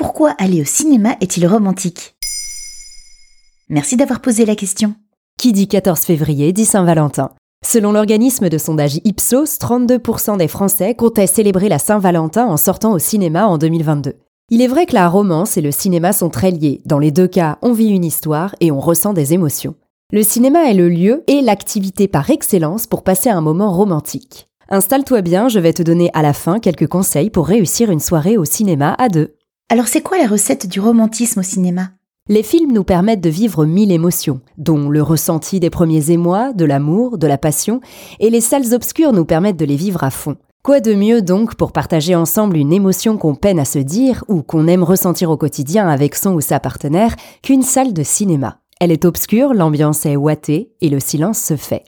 pourquoi aller au cinéma est-il romantique? Merci d'avoir posé la question. Qui dit 14 février dit Saint-Valentin. Selon l'organisme de sondage Ipsos, 32% des Français comptaient célébrer la Saint-Valentin en sortant au cinéma en 2022. Il est vrai que la romance et le cinéma sont très liés. Dans les deux cas, on vit une histoire et on ressent des émotions. Le cinéma est le lieu et l'activité par excellence pour passer un moment romantique. Installe-toi bien, je vais te donner à la fin quelques conseils pour réussir une soirée au cinéma à deux. Alors c'est quoi la recette du romantisme au cinéma? Les films nous permettent de vivre mille émotions, dont le ressenti des premiers émois, de l'amour, de la passion, et les salles obscures nous permettent de les vivre à fond. Quoi de mieux donc pour partager ensemble une émotion qu'on peine à se dire ou qu'on aime ressentir au quotidien avec son ou sa partenaire qu'une salle de cinéma? Elle est obscure, l'ambiance est ouatée et le silence se fait.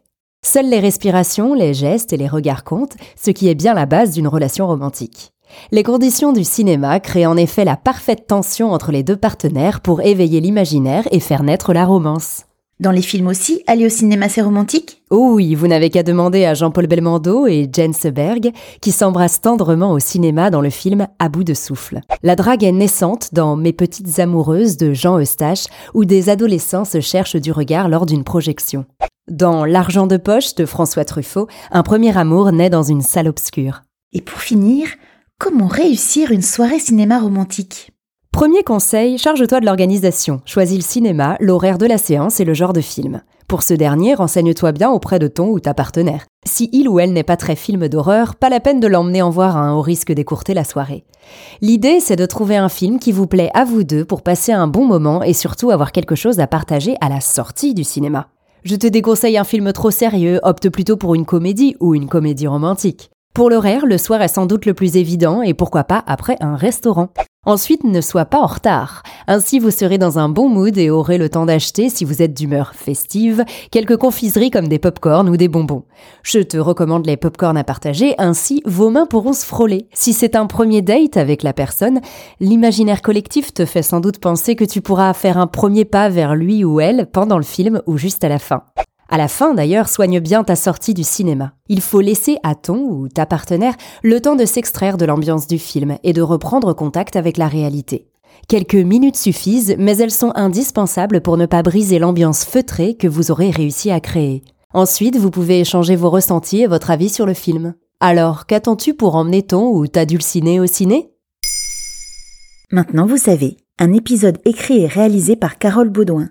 Seules les respirations, les gestes et les regards comptent, ce qui est bien la base d'une relation romantique. Les conditions du cinéma créent en effet la parfaite tension entre les deux partenaires pour éveiller l'imaginaire et faire naître la romance. Dans les films aussi, aller au cinéma c'est romantique? Oh oui, vous n'avez qu'à demander à Jean-Paul Belmondo et Jane Seberg, qui s'embrassent tendrement au cinéma dans le film À bout de souffle. La drague est naissante dans Mes petites amoureuses de Jean Eustache, où des adolescents se cherchent du regard lors d'une projection. Dans L'argent de poche de François Truffaut, un premier amour naît dans une salle obscure. Et pour finir, comment réussir une soirée cinéma romantique? Premier conseil, charge-toi de l'organisation. Choisis le cinéma, l'horaire de la séance et le genre de film. Pour ce dernier, renseigne-toi bien auprès de ton ou ta partenaire. Si il ou elle n'est pas très film d'horreur, pas la peine de l'emmener en voir un au risque d'écourter la soirée. L'idée, c'est de trouver un film qui vous plaît à vous deux pour passer un bon moment et surtout avoir quelque chose à partager à la sortie du cinéma. Je te déconseille un film trop sérieux, opte plutôt pour une comédie ou une comédie romantique. Pour l'horaire, le soir est sans doute le plus évident et pourquoi pas après un restaurant. Ensuite, ne sois pas en retard. Ainsi, vous serez dans un bon mood et aurez le temps d'acheter, si vous êtes d'humeur festive, quelques confiseries comme des pop-corn ou des bonbons. Je te recommande les pop-corn à partager, ainsi vos mains pourront se frôler. Si c'est un premier date avec la personne, l'imaginaire collectif te fait sans doute penser que tu pourras faire un premier pas vers lui ou elle pendant le film ou juste à la fin. À la fin, d'ailleurs, soigne bien ta sortie du cinéma. Il faut laisser à ton ou ta partenaire le temps de s'extraire de l'ambiance du film et de reprendre contact avec la réalité. Quelques minutes suffisent, mais elles sont indispensables pour ne pas briser l'ambiance feutrée que vous aurez réussi à créer. Ensuite, vous pouvez échanger vos ressentis et votre avis sur le film. Alors, qu'attends-tu pour emmener ton ou ta dulcinée au ciné? Maintenant, vous savez, un épisode écrit et réalisé par Carole Baudouin.